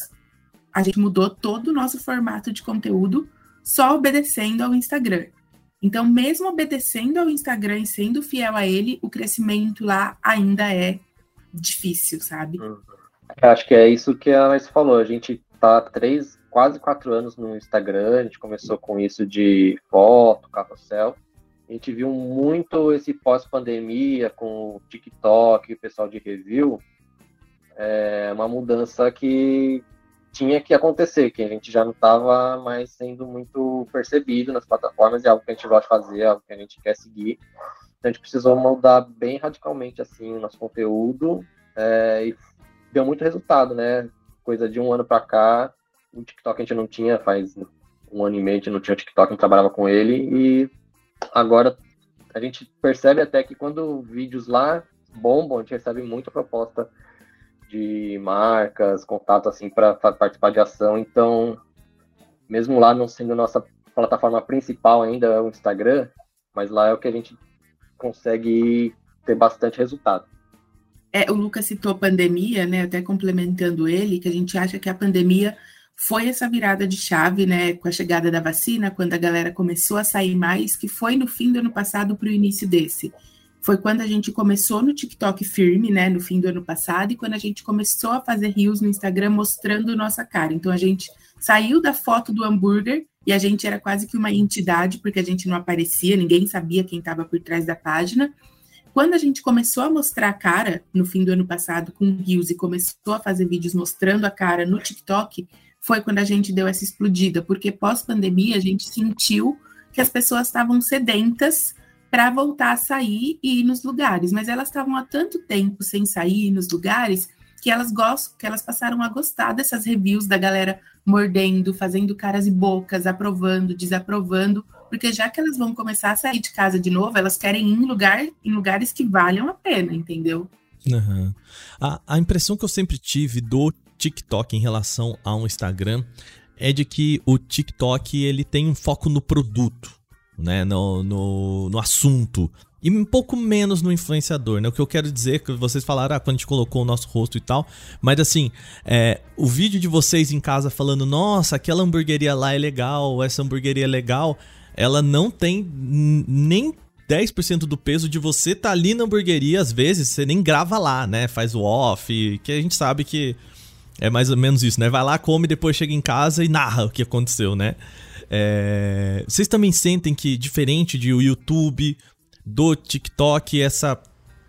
a gente mudou todo o nosso formato de conteúdo só obedecendo ao Instagram. Então, mesmo obedecendo ao Instagram e sendo fiel a ele, o crescimento lá ainda é difícil, sabe? Uhum. Acho que é isso que a Alice falou. A gente tá três, quase quatro anos no Instagram. A gente começou com isso de foto, carrossel. a gente viu muito esse pós-pandemia com o TikTok, o pessoal de review, é uma mudança que tinha que acontecer, que a gente já não estava mais sendo muito percebido nas plataformas, é algo que a gente gosta de fazer, é algo que a gente quer seguir. Então a gente precisou mudar bem radicalmente assim o nosso conteúdo é, e deu muito resultado, né? Coisa de um ano para cá, o TikTok a gente não tinha, faz um ano e meio a gente não tinha o TikTok, gente trabalhava com ele e agora a gente percebe até que quando vídeos lá bombam, a gente recebe muita proposta de marcas, contato assim para participar de ação. Então, mesmo lá não sendo nossa plataforma principal ainda é o Instagram, mas lá é o que a gente consegue ter bastante resultado. É, o Lucas citou a pandemia, né? Até complementando ele, que a gente acha que a pandemia foi essa virada de chave, né? Com a chegada da vacina, quando a galera começou a sair mais, que foi no fim do ano passado para o início desse. Foi quando a gente começou no TikTok firme, né? No fim do ano passado, e quando a gente começou a fazer rios no Instagram mostrando nossa cara. Então a gente saiu da foto do hambúrguer e a gente era quase que uma entidade, porque a gente não aparecia, ninguém sabia quem estava por trás da página. Quando a gente começou a mostrar a cara no fim do ano passado com rios e começou a fazer vídeos mostrando a cara no TikTok, foi quando a gente deu essa explodida, porque pós-pandemia a gente sentiu que as pessoas estavam sedentas para voltar a sair e ir nos lugares, mas elas estavam há tanto tempo sem sair nos lugares que elas gostam, que elas passaram a gostar dessas reviews da galera mordendo, fazendo caras e bocas, aprovando, desaprovando, porque já que elas vão começar a sair de casa de novo, elas querem ir em, lugar, em lugares que valham a pena, entendeu? Uhum. A, a impressão que eu sempre tive do TikTok em relação ao Instagram é de que o TikTok ele tem um foco no produto, né, no, no, no assunto, e um pouco menos no influenciador, né? O que eu quero dizer é que vocês falaram ah, quando a gente colocou o nosso rosto e tal, mas assim, é, o vídeo de vocês em casa falando, nossa, aquela hamburgueria lá é legal, essa hamburgueria é legal, ela não tem nem 10% do peso de você tá ali na hamburgueria, às vezes você nem grava lá, né? Faz o off, que a gente sabe que é mais ou menos isso, né? Vai lá, come, depois chega em casa e narra o que aconteceu, né? É... Vocês também sentem que, diferente de o YouTube, do TikTok, essa.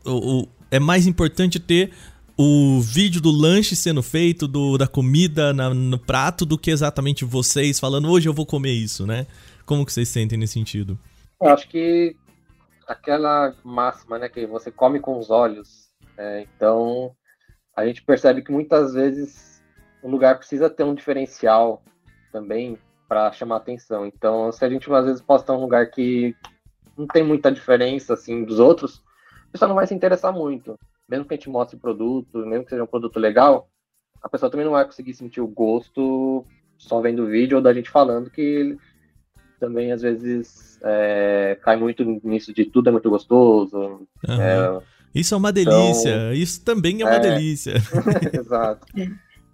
O, o, é mais importante ter o vídeo do lanche sendo feito, do, da comida na, no prato, do que exatamente vocês falando, hoje eu vou comer isso, né? Como que vocês sentem nesse sentido? Eu acho que aquela máxima, né, que você come com os olhos. É, então, a gente percebe que muitas vezes o lugar precisa ter um diferencial também para chamar atenção. Então, se a gente às vezes posta um lugar que não tem muita diferença assim dos outros, a pessoa não vai se interessar muito. Mesmo que a gente mostre o produto, mesmo que seja um produto legal, a pessoa também não vai conseguir sentir o gosto só vendo o vídeo ou da gente falando que também às vezes é, cai muito nisso de tudo é muito gostoso. Uhum. É, isso é uma delícia, então, isso também é uma é, delícia. Exato.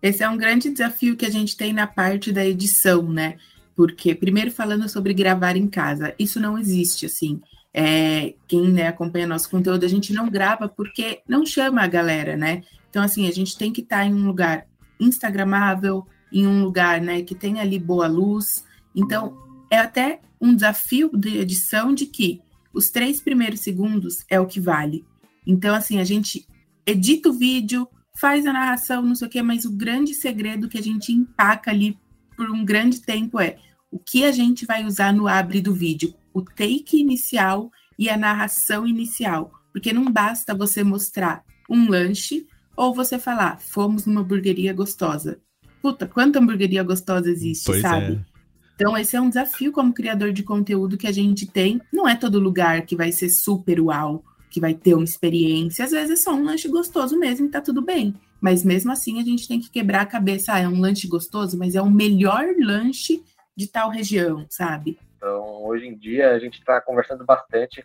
Esse é um grande desafio que a gente tem na parte da edição, né? Porque, primeiro, falando sobre gravar em casa, isso não existe, assim. É, quem né, acompanha nosso conteúdo, a gente não grava porque não chama a galera, né? Então, assim, a gente tem que estar tá em um lugar instagramável, em um lugar né, que tenha ali boa luz. Então, é até um desafio de edição de que os três primeiros segundos é o que vale. Então, assim, a gente edita o vídeo, faz a narração, não sei o quê, mas o grande segredo que a gente empaca ali por um grande tempo é o que a gente vai usar no abre do vídeo, o take inicial e a narração inicial, porque não basta você mostrar um lanche ou você falar, fomos numa hamburgueria gostosa. Puta, quanta hamburgueria gostosa existe, pois sabe? É. Então, esse é um desafio como criador de conteúdo que a gente tem. Não é todo lugar que vai ser super uau, que vai ter uma experiência. Às vezes é só um lanche gostoso mesmo e tá tudo bem. Mas mesmo assim, a gente tem que quebrar a cabeça. Ah, é um lanche gostoso, mas é o melhor lanche de tal região, sabe? Então, hoje em dia, a gente está conversando bastante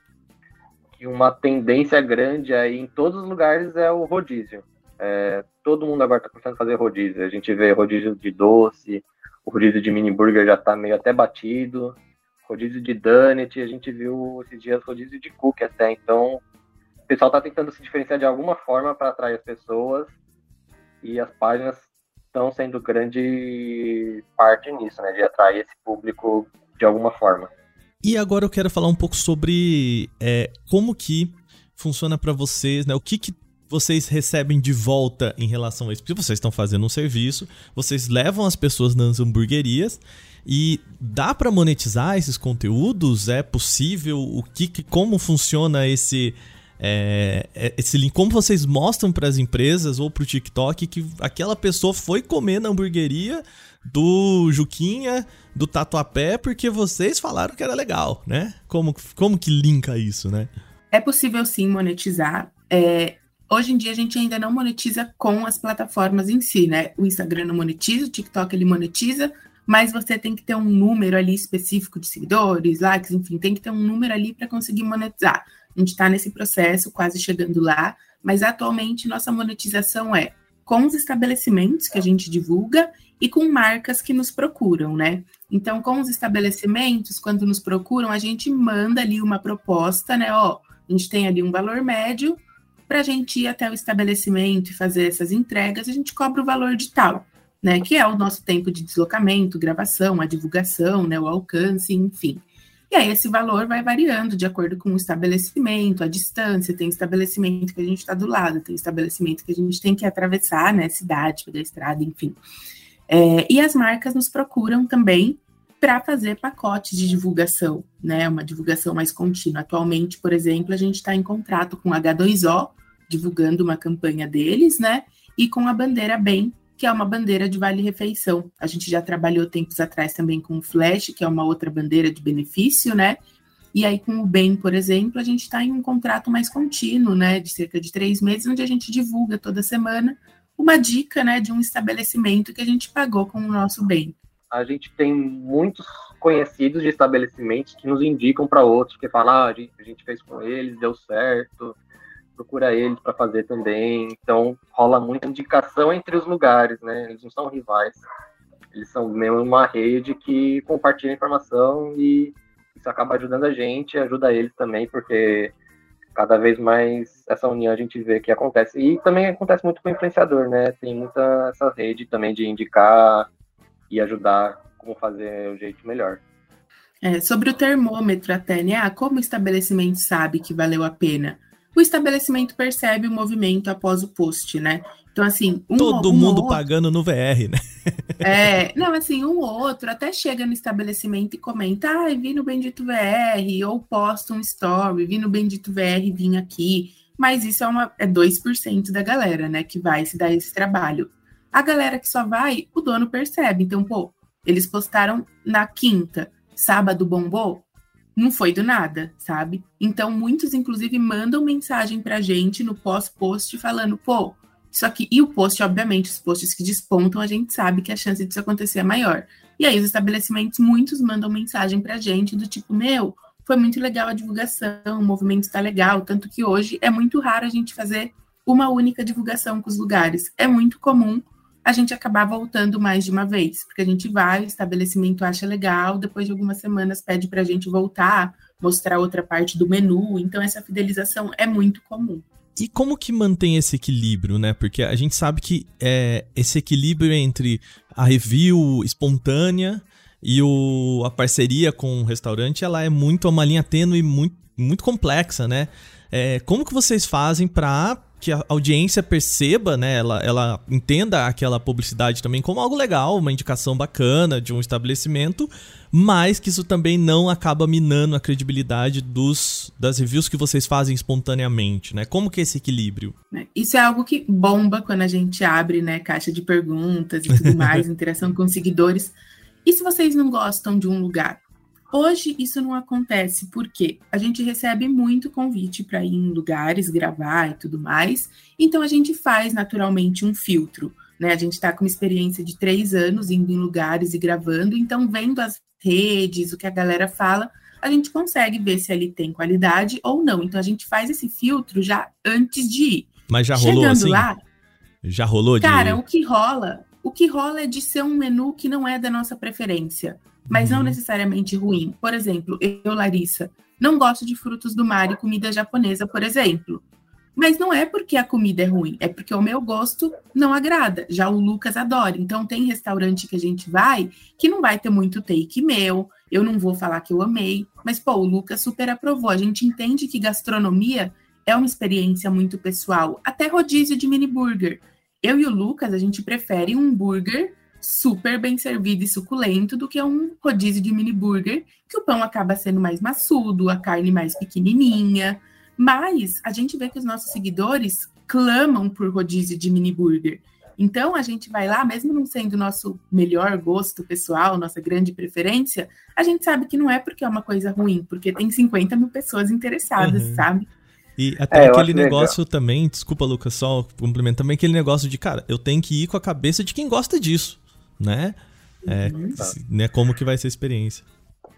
que uma tendência grande aí em todos os lugares é o rodízio. É, todo mundo agora está começando a fazer rodízio. A gente vê rodízio de doce, o rodízio de mini burger já está meio até batido, rodízio de donut, a gente viu esses dias rodízio de cookie até. Então, o pessoal está tentando se diferenciar de alguma forma para atrair as pessoas e as páginas estão sendo grande parte nisso, né, de atrair esse público de alguma forma. E agora eu quero falar um pouco sobre é, como que funciona para vocês, né? O que, que vocês recebem de volta em relação a isso? Porque vocês estão fazendo um serviço, vocês levam as pessoas nas hamburguerias e dá para monetizar esses conteúdos? É possível? O que, como funciona esse é, é esse link? Como vocês mostram para as empresas ou para o TikTok que aquela pessoa foi comer na hamburgueria do Juquinha, do Tatuapé, porque vocês falaram que era legal, né? Como, como que linka isso, né? É possível sim monetizar. É, hoje em dia a gente ainda não monetiza com as plataformas em si, né? O Instagram não monetiza, o TikTok ele monetiza, mas você tem que ter um número ali específico de seguidores, likes, enfim, tem que ter um número ali para conseguir monetizar. A gente está nesse processo, quase chegando lá, mas atualmente nossa monetização é com os estabelecimentos que a gente divulga e com marcas que nos procuram, né? Então, com os estabelecimentos, quando nos procuram, a gente manda ali uma proposta, né? Ó, a gente tem ali um valor médio para a gente ir até o estabelecimento e fazer essas entregas, a gente cobra o valor de tal né? Que é o nosso tempo de deslocamento, gravação, a divulgação, né? O alcance, enfim. E aí esse valor vai variando de acordo com o estabelecimento, a distância, tem estabelecimento que a gente está do lado, tem estabelecimento que a gente tem que atravessar, né? Cidade, pegar estrada, enfim. É, e as marcas nos procuram também para fazer pacotes de divulgação, né? Uma divulgação mais contínua. Atualmente, por exemplo, a gente está em contrato com a H2O, divulgando uma campanha deles, né? E com a bandeira Bem, que é uma bandeira de vale-refeição. A gente já trabalhou tempos atrás também com o Flash, que é uma outra bandeira de benefício, né? E aí, com o Bem, por exemplo, a gente está em um contrato mais contínuo, né? De cerca de três meses, onde a gente divulga toda semana uma dica, né? De um estabelecimento que a gente pagou com o nosso bem. A gente tem muitos conhecidos de estabelecimentos que nos indicam para outros, que falam, ah, a gente, a gente fez com eles, deu certo, procura eles para fazer também. Então rola muita indicação entre os lugares, né? Eles não são rivais. Eles são mesmo uma rede que compartilha informação e isso acaba ajudando a gente, ajuda eles também, porque cada vez mais essa união a gente vê que acontece. E também acontece muito com o influenciador, né? Tem muita essa rede também de indicar e ajudar como fazer o jeito melhor. É, sobre o termômetro até, né? Ah, como o estabelecimento sabe que valeu a pena? O estabelecimento percebe o movimento após o post, né? Então, assim. Um, Todo um mundo outro, pagando no VR, né? é, não, assim, um ou outro até chega no estabelecimento e comenta: ah, vi no Bendito VR, ou posta um story, vi no Bendito VR, vim aqui. Mas isso é, uma, é 2% da galera, né, que vai se dar esse trabalho. A galera que só vai, o dono percebe. Então, pô, eles postaram na quinta, sábado bombou, não foi do nada, sabe? Então, muitos, inclusive, mandam mensagem pra gente no pós-post falando, pô, isso aqui. E o post, obviamente, os posts que despontam, a gente sabe que a chance disso acontecer é maior. E aí, os estabelecimentos, muitos mandam mensagem pra gente do tipo, meu, foi muito legal a divulgação, o movimento está legal. Tanto que hoje é muito raro a gente fazer uma única divulgação com os lugares. É muito comum a gente acabar voltando mais de uma vez, porque a gente vai, o estabelecimento acha legal, depois de algumas semanas pede para a gente voltar, mostrar outra parte do menu, então essa fidelização é muito comum. E como que mantém esse equilíbrio, né? Porque a gente sabe que é, esse equilíbrio entre a review espontânea e o, a parceria com o restaurante, ela é muito uma linha tênue, muito, muito complexa, né? É, como que vocês fazem para que a audiência perceba, né? Ela, ela entenda aquela publicidade também como algo legal, uma indicação bacana de um estabelecimento, mas que isso também não acaba minando a credibilidade dos, das reviews que vocês fazem espontaneamente, né? Como que é esse equilíbrio? É, isso é algo que bomba quando a gente abre, né, caixa de perguntas e tudo mais, interação com seguidores. E se vocês não gostam de um lugar? Hoje isso não acontece porque a gente recebe muito convite para ir em lugares, gravar e tudo mais, então a gente faz naturalmente um filtro. Né? A gente está com uma experiência de três anos indo em lugares e gravando, então vendo as redes, o que a galera fala, a gente consegue ver se ali tem qualidade ou não. Então a gente faz esse filtro já antes de ir. Mas já rolou Chegando assim? lá, já rolou de... Cara, o que rola, o que rola é de ser um menu que não é da nossa preferência mas não uhum. necessariamente ruim. Por exemplo, eu, Larissa, não gosto de frutos do mar e comida japonesa, por exemplo. Mas não é porque a comida é ruim, é porque o meu gosto não agrada. Já o Lucas adora. Então tem restaurante que a gente vai que não vai ter muito take meu. Eu não vou falar que eu amei, mas pô, o Lucas super aprovou. A gente entende que gastronomia é uma experiência muito pessoal, até rodízio de mini burger. Eu e o Lucas, a gente prefere um burger super bem servido e suculento do que um rodízio de mini burger, que o pão acaba sendo mais maçudo, a carne mais pequenininha. Mas a gente vê que os nossos seguidores clamam por rodízio de mini burger. Então a gente vai lá, mesmo não sendo nosso melhor gosto pessoal, nossa grande preferência, a gente sabe que não é porque é uma coisa ruim, porque tem 50 mil pessoas interessadas, uhum. sabe? E até é, aquele negócio legal. também, desculpa, Lucas, só complemento também aquele negócio de, cara, eu tenho que ir com a cabeça de quem gosta disso, né? É, uhum. né como que vai ser a experiência.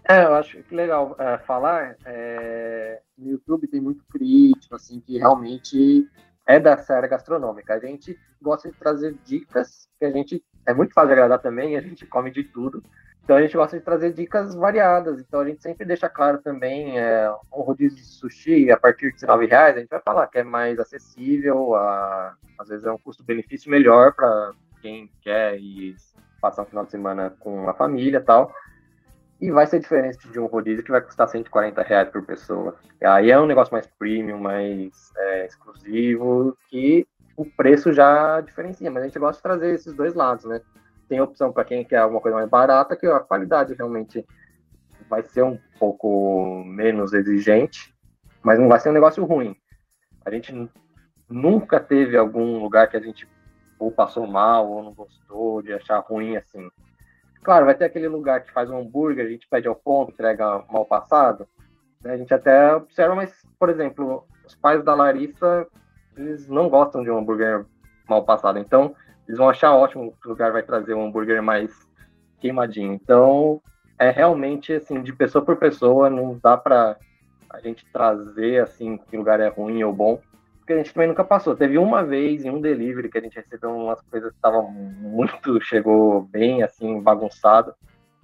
É, eu acho que legal é, falar. É, no YouTube tem muito crítico, assim, que realmente é da série gastronômica. A gente gosta de trazer dicas, que a gente é muito fácil de agradar também, a gente come de tudo. Então a gente gosta de trazer dicas variadas. Então a gente sempre deixa claro também é, um rodízio de sushi a partir de R$ reais. A gente vai falar que é mais acessível, a, às vezes é um custo-benefício melhor para quem quer ir passar um final de semana com a família tal. E vai ser diferente de um rodízio que vai custar 140 reais por pessoa. Aí é um negócio mais premium, mais é, exclusivo, que o preço já diferencia. Mas a gente gosta de trazer esses dois lados, né? Tem opção para quem quer alguma coisa mais barata, que a qualidade realmente vai ser um pouco menos exigente, mas não vai ser um negócio ruim. A gente nunca teve algum lugar que a gente ou passou mal ou não gostou de achar ruim assim. Claro, vai ter aquele lugar que faz um hambúrguer, a gente pede ao ponto, entrega mal passado. Né? A gente até observa, mas, por exemplo, os pais da Larissa, eles não gostam de um hambúrguer mal passado. Então, eles vão achar ótimo que o lugar vai trazer um hambúrguer mais queimadinho. Então, é realmente, assim, de pessoa por pessoa, não dá para a gente trazer, assim, que lugar é ruim ou bom porque a gente também nunca passou. Teve uma vez em um delivery que a gente recebeu umas coisas que estavam muito, chegou bem assim, bagunçado.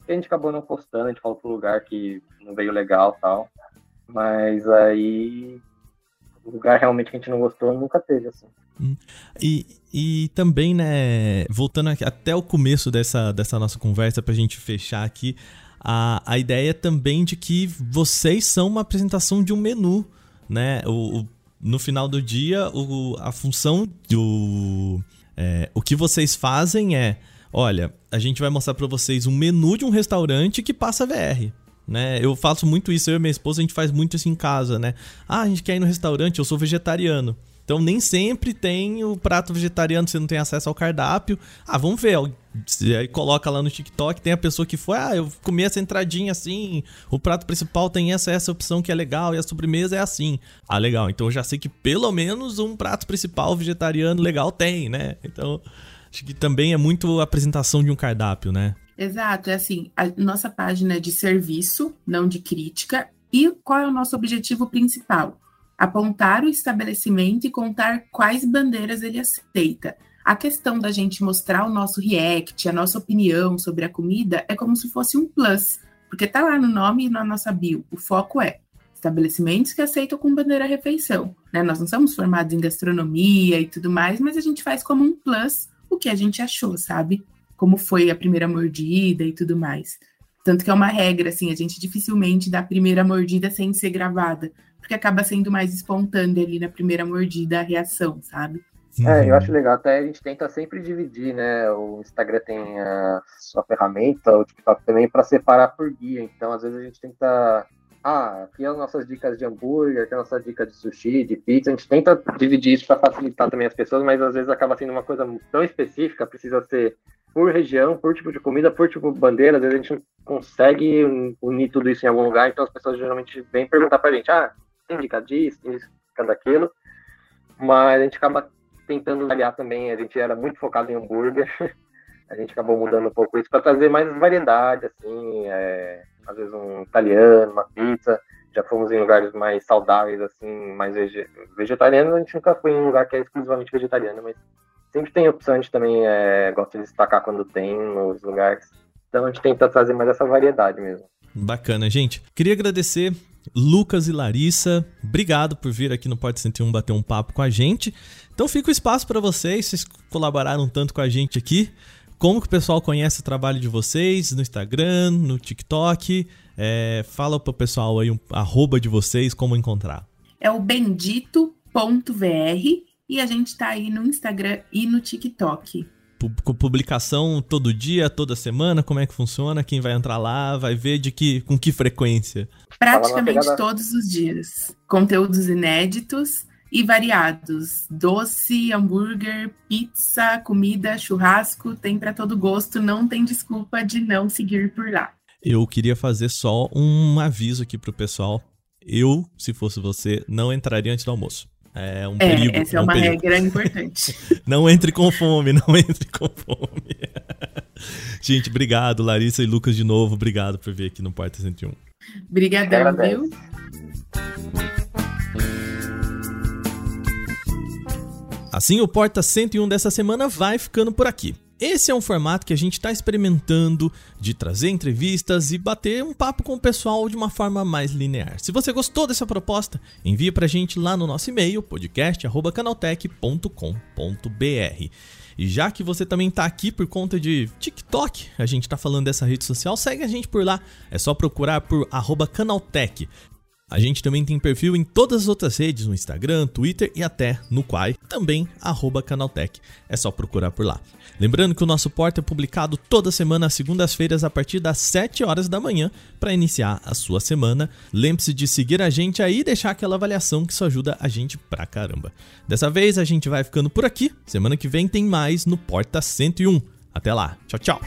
E a gente acabou não postando, a gente falou pro lugar que não veio legal tal. Mas aí o lugar realmente que a gente não gostou nunca teve, assim. Hum. E, e também, né, voltando até o começo dessa, dessa nossa conversa, pra gente fechar aqui, a, a ideia também de que vocês são uma apresentação de um menu, né? O, o no final do dia, o, a função do. É, o que vocês fazem é: olha, a gente vai mostrar para vocês um menu de um restaurante que passa VR. Né? Eu faço muito isso, eu e minha esposa, a gente faz muito isso em casa, né? Ah, a gente quer ir no restaurante, eu sou vegetariano. Então nem sempre tem o prato vegetariano, você não tem acesso ao cardápio. Ah, vamos ver. Aí coloca lá no TikTok, tem a pessoa que foi, ah, eu comi essa entradinha assim, o prato principal tem essa essa opção que é legal e a sobremesa é assim. Ah, legal. Então eu já sei que pelo menos um prato principal vegetariano legal tem, né? Então acho que também é muito a apresentação de um cardápio, né? Exato, é assim, a nossa página é de serviço, não de crítica. E qual é o nosso objetivo principal? Apontar o estabelecimento e contar quais bandeiras ele aceita. A questão da gente mostrar o nosso react, a nossa opinião sobre a comida, é como se fosse um plus, porque tá lá no nome e na nossa bio. O foco é estabelecimentos que aceitam com bandeira refeição. Né? Nós não somos formados em gastronomia e tudo mais, mas a gente faz como um plus o que a gente achou, sabe? Como foi a primeira mordida e tudo mais. Tanto que é uma regra, assim, a gente dificilmente dá a primeira mordida sem ser gravada, porque acaba sendo mais espontâneo ali na primeira mordida a reação, sabe? É, eu acho legal. Até a gente tenta sempre dividir, né? O Instagram tem a sua ferramenta, o TikTok também, para separar por guia. Então, às vezes a gente tenta. Ah, aqui as nossas dicas de hambúrguer, aqui a nossa dica de sushi, de pizza. A gente tenta dividir isso para facilitar também as pessoas, mas às vezes acaba sendo uma coisa tão específica, precisa ser por região, por tipo de comida, por tipo de bandeira. Às vezes a gente não consegue unir tudo isso em algum lugar, então as pessoas geralmente vêm perguntar pra gente: ah, tem dica disso, tem dica daquilo, mas a gente acaba tentando variar também, a gente era muito focado em hambúrguer, a gente acabou mudando um pouco isso para trazer mais variedade, assim, é, às vezes um italiano, uma pizza, já fomos em lugares mais saudáveis, assim, mais vege vegetarianos, a gente nunca foi em um lugar que é exclusivamente vegetariano, mas sempre tem opção, a gente também é, gosta de destacar quando tem nos lugares, então a gente tenta trazer mais essa variedade mesmo. Bacana, gente. Queria agradecer Lucas e Larissa, obrigado por vir aqui no Porta 101 bater um papo com a gente. Então fica o espaço para vocês, vocês colaboraram tanto com a gente aqui. como que o pessoal conhece o trabalho de vocês no Instagram, no TikTok? É, fala pro pessoal aí um arroba de vocês, como encontrar. É o bendito.vr e a gente tá aí no Instagram e no TikTok publicação todo dia, toda semana? Como é que funciona? Quem vai entrar lá vai ver de que com que frequência? Praticamente todos os dias. Conteúdos inéditos e variados. Doce, hambúrguer, pizza, comida, churrasco, tem para todo gosto, não tem desculpa de não seguir por lá. Eu queria fazer só um aviso aqui pro pessoal. Eu, se fosse você, não entraria antes do almoço. É um é, perigo. Essa é, é um uma perigo. regra importante. não entre com fome, não entre com fome. Gente, obrigado, Larissa e Lucas, de novo. Obrigado por vir aqui no Porta 101. Obrigadão, viu? Assim, o Porta 101 dessa semana vai ficando por aqui. Esse é um formato que a gente está experimentando de trazer entrevistas e bater um papo com o pessoal de uma forma mais linear. Se você gostou dessa proposta, envie para a gente lá no nosso e-mail podcast@canaltech.com.br. E já que você também está aqui por conta de TikTok, a gente está falando dessa rede social, segue a gente por lá. É só procurar por @canaltech. A gente também tem perfil em todas as outras redes, no Instagram, Twitter e até no Quai, também Canaltech. É só procurar por lá. Lembrando que o nosso porta é publicado toda semana às segundas-feiras a partir das 7 horas da manhã para iniciar a sua semana. Lembre-se de seguir a gente aí e deixar aquela avaliação que isso ajuda a gente pra caramba. Dessa vez a gente vai ficando por aqui. Semana que vem tem mais no Porta 101. Até lá. Tchau, tchau.